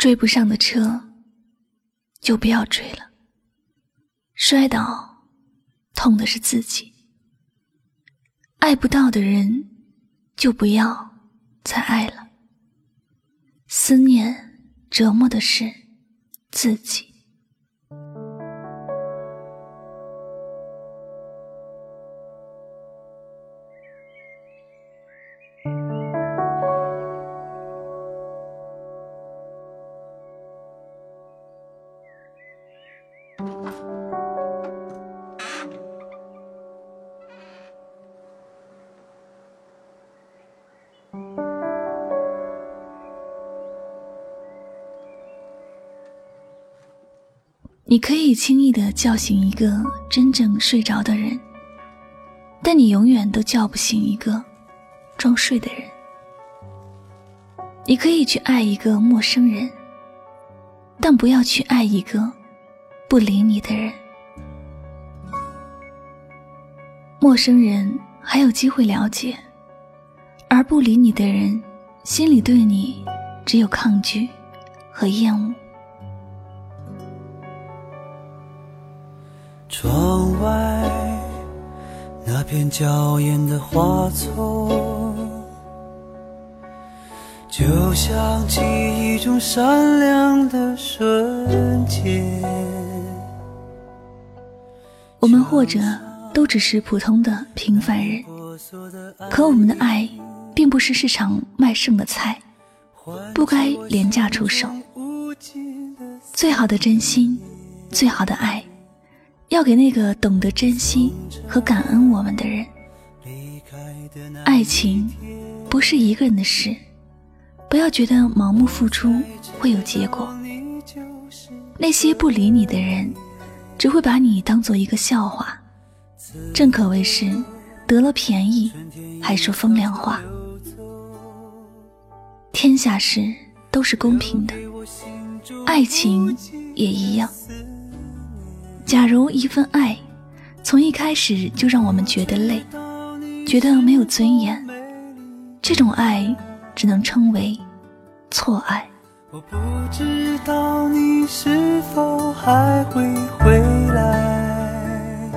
追不上的车，就不要追了。摔倒，痛的是自己；爱不到的人，就不要再爱了。思念折磨的是自己。你可以轻易的叫醒一个真正睡着的人，但你永远都叫不醒一个装睡的人。你可以去爱一个陌生人，但不要去爱一个不理你的人。陌生人还有机会了解，而不理你的人，心里对你只有抗拒和厌恶。窗外那片娇艳的花丛，就像记忆中闪亮的瞬间。我们或者都只是普通的平凡人，可我们的爱并不是市场卖剩的菜，不该廉价出售。最好的真心，最好的爱。要给那个懂得珍惜和感恩我们的人。爱情不是一个人的事，不要觉得盲目付出会有结果。那些不理你的人，只会把你当做一个笑话。正可谓是得了便宜还说风凉话。天下事都是公平的，爱情也一样。假如一份爱，从一开始就让我们觉得累，觉得没有尊严，这种爱只能称为错爱。我不知道你是否还会回来，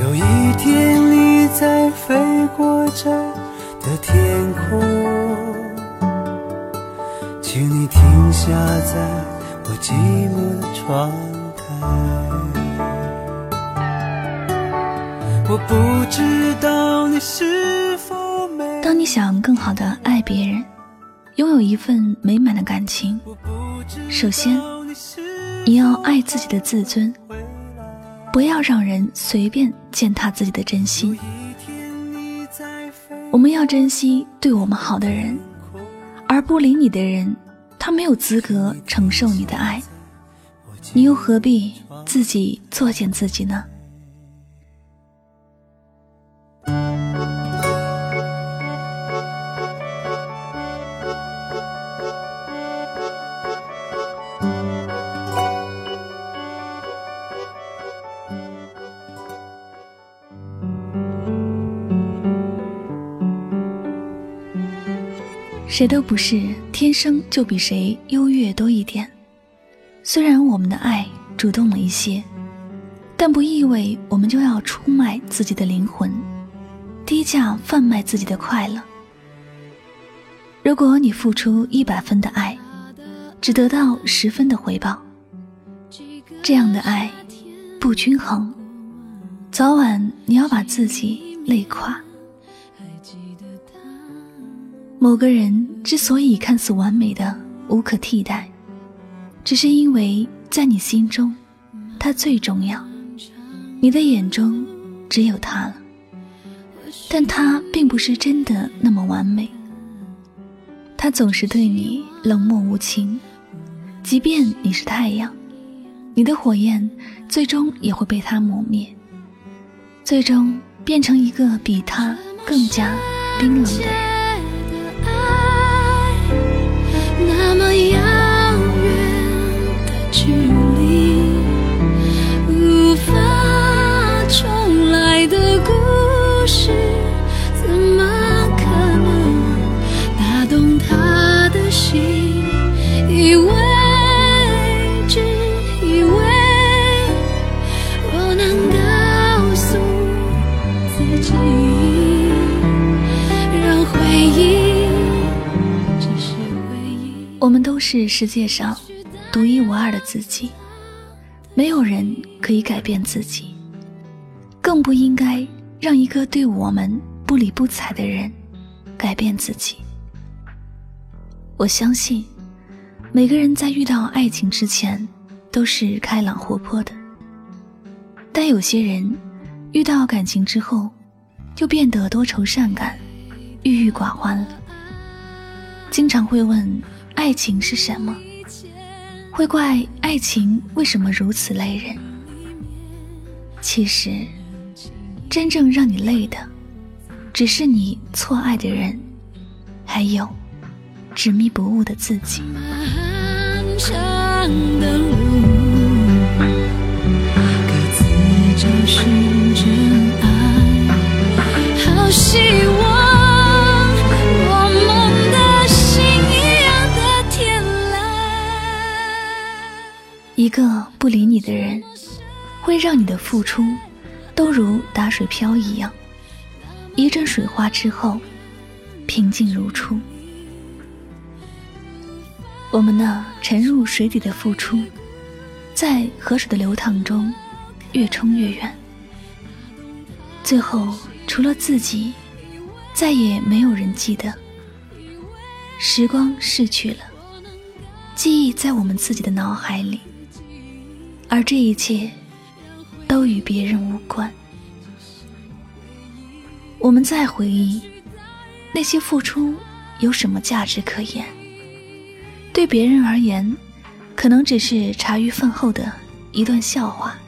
有一天你在飞过这的天空，请你停下在我寂寞的窗。我不知道你是否当你想更好的爱别人，拥有一份美满的感情，首先你要爱自己的自尊，不要让人随便践踏自己的真心。我们要珍惜对我们好的人，而不理你的人，他没有资格承受你的爱。你又何必自己作践自己呢？谁都不是天生就比谁优越多一点。虽然我们的爱主动了一些，但不意味我们就要出卖自己的灵魂，低价贩卖自己的快乐。如果你付出一百分的爱，只得到十分的回报，这样的爱不均衡，早晚你要把自己累垮。某个人之所以看似完美的无可替代。只是因为在你心中，他最重要，你的眼中只有他了。但他并不是真的那么完美，他总是对你冷漠无情，即便你是太阳，你的火焰最终也会被他磨灭，最终变成一个比他更加冰冷的人我们都是世界上独一无二的自己没有人可以改变自己更不应该让一个对我们不理不睬的人改变自己。我相信每个人在遇到爱情之前都是开朗活泼的。但有些人遇到感情之后就变得多愁善感、郁郁寡欢了。经常会问爱情是什么，会怪爱情为什么如此累人。其实，真正让你累的，只是你错爱的人，还有执迷不悟的自己。漫长的路，爱，好希望。一个不理你的人，会让你的付出都如打水漂一样，一阵水花之后，平静如初。我们那沉入水底的付出，在河水的流淌中越冲越远，最后除了自己，再也没有人记得。时光逝去了，记忆在我们自己的脑海里。而这一切都与别人无关。我们在回忆那些付出有什么价值可言？对别人而言，可能只是茶余饭后的一段笑话，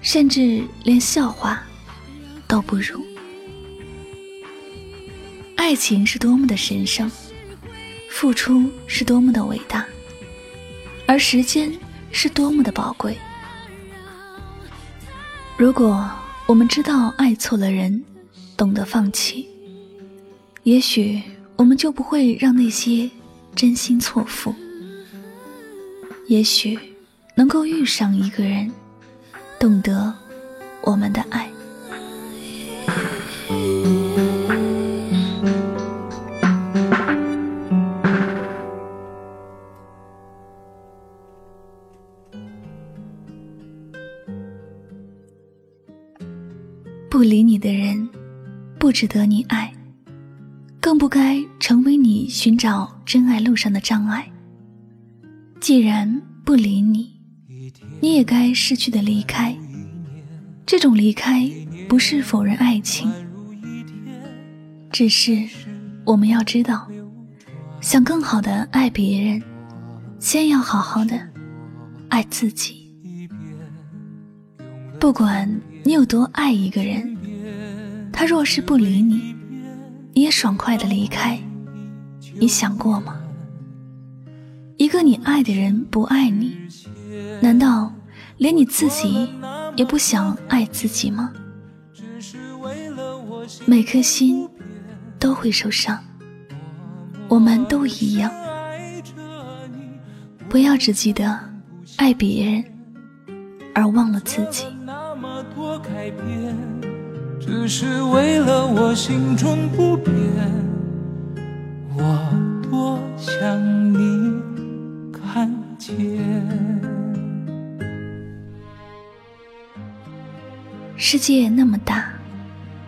甚至连笑话都不如。爱情是多么的神圣，付出是多么的伟大，而时间。是多么的宝贵！如果我们知道爱错了人，懂得放弃，也许我们就不会让那些真心错付。也许能够遇上一个人，懂得我们的爱。值得你爱，更不该成为你寻找真爱路上的障碍。既然不理你，你也该识趣的离开。这种离开不是否认爱情，只是我们要知道，想更好的爱别人，先要好好的爱自己。不管你有多爱一个人，他若是不理你，你也爽快的离开，你想过吗？一个你爱的人不爱你，难道连你自己也不想爱自己吗？每颗心都会受伤，我们都一样，不要只记得爱别人，而忘了自己。只是为了我心中不变。我多想你看见。世界那么大，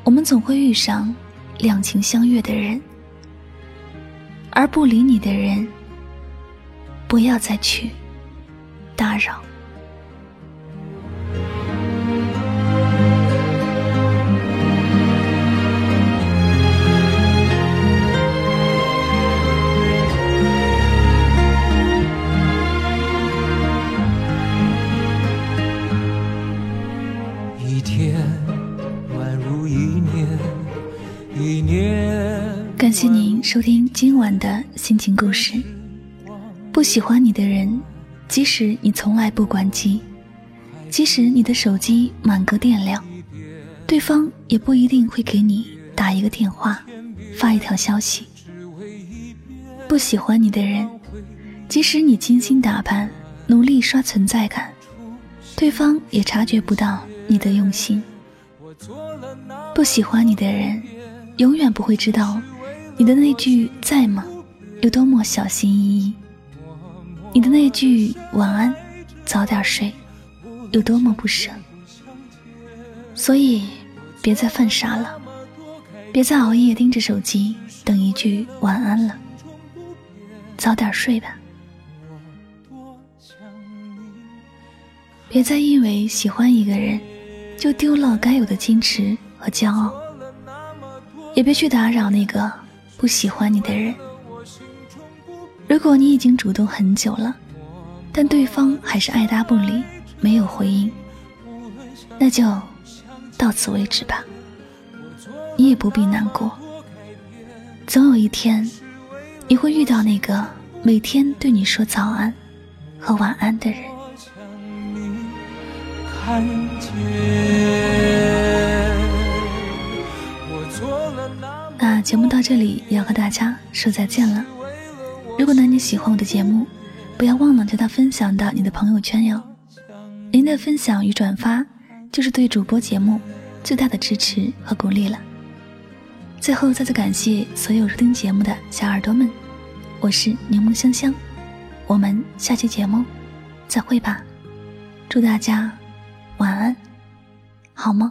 我们总会遇上两情相悦的人，而不理你的人，不要再去打扰。收听今晚的心情故事。不喜欢你的人，即使你从来不关机，即使你的手机满格电量，对方也不一定会给你打一个电话，发一条消息。不喜欢你的人，即使你精心打扮，努力刷存在感，对方也察觉不到你的用心。不喜欢你的人，永远不会知道。你的那句在吗？有多么小心翼翼，你的那句晚安，早点睡，有多么不舍。所以，别再犯傻了，别再熬夜盯着手机等一句晚安了，早点睡吧。别再因为喜欢一个人，就丢了该有的矜持和骄傲。也别去打扰那个不喜欢你的人。如果你已经主动很久了，但对方还是爱答不理，没有回应，那就到此为止吧。你也不必难过。总有一天，你会遇到那个每天对你说早安和晚安的人。那节目到这里要和大家说再见了。如果呢你喜欢我的节目，不要忘了将它分享到你的朋友圈哟。您的分享与转发就是对主播节目最大的支持和鼓励了。最后再次感谢所有收听节目的小耳朵们，我是柠檬香香，我们下期节目再会吧。祝大家。晚安，好吗？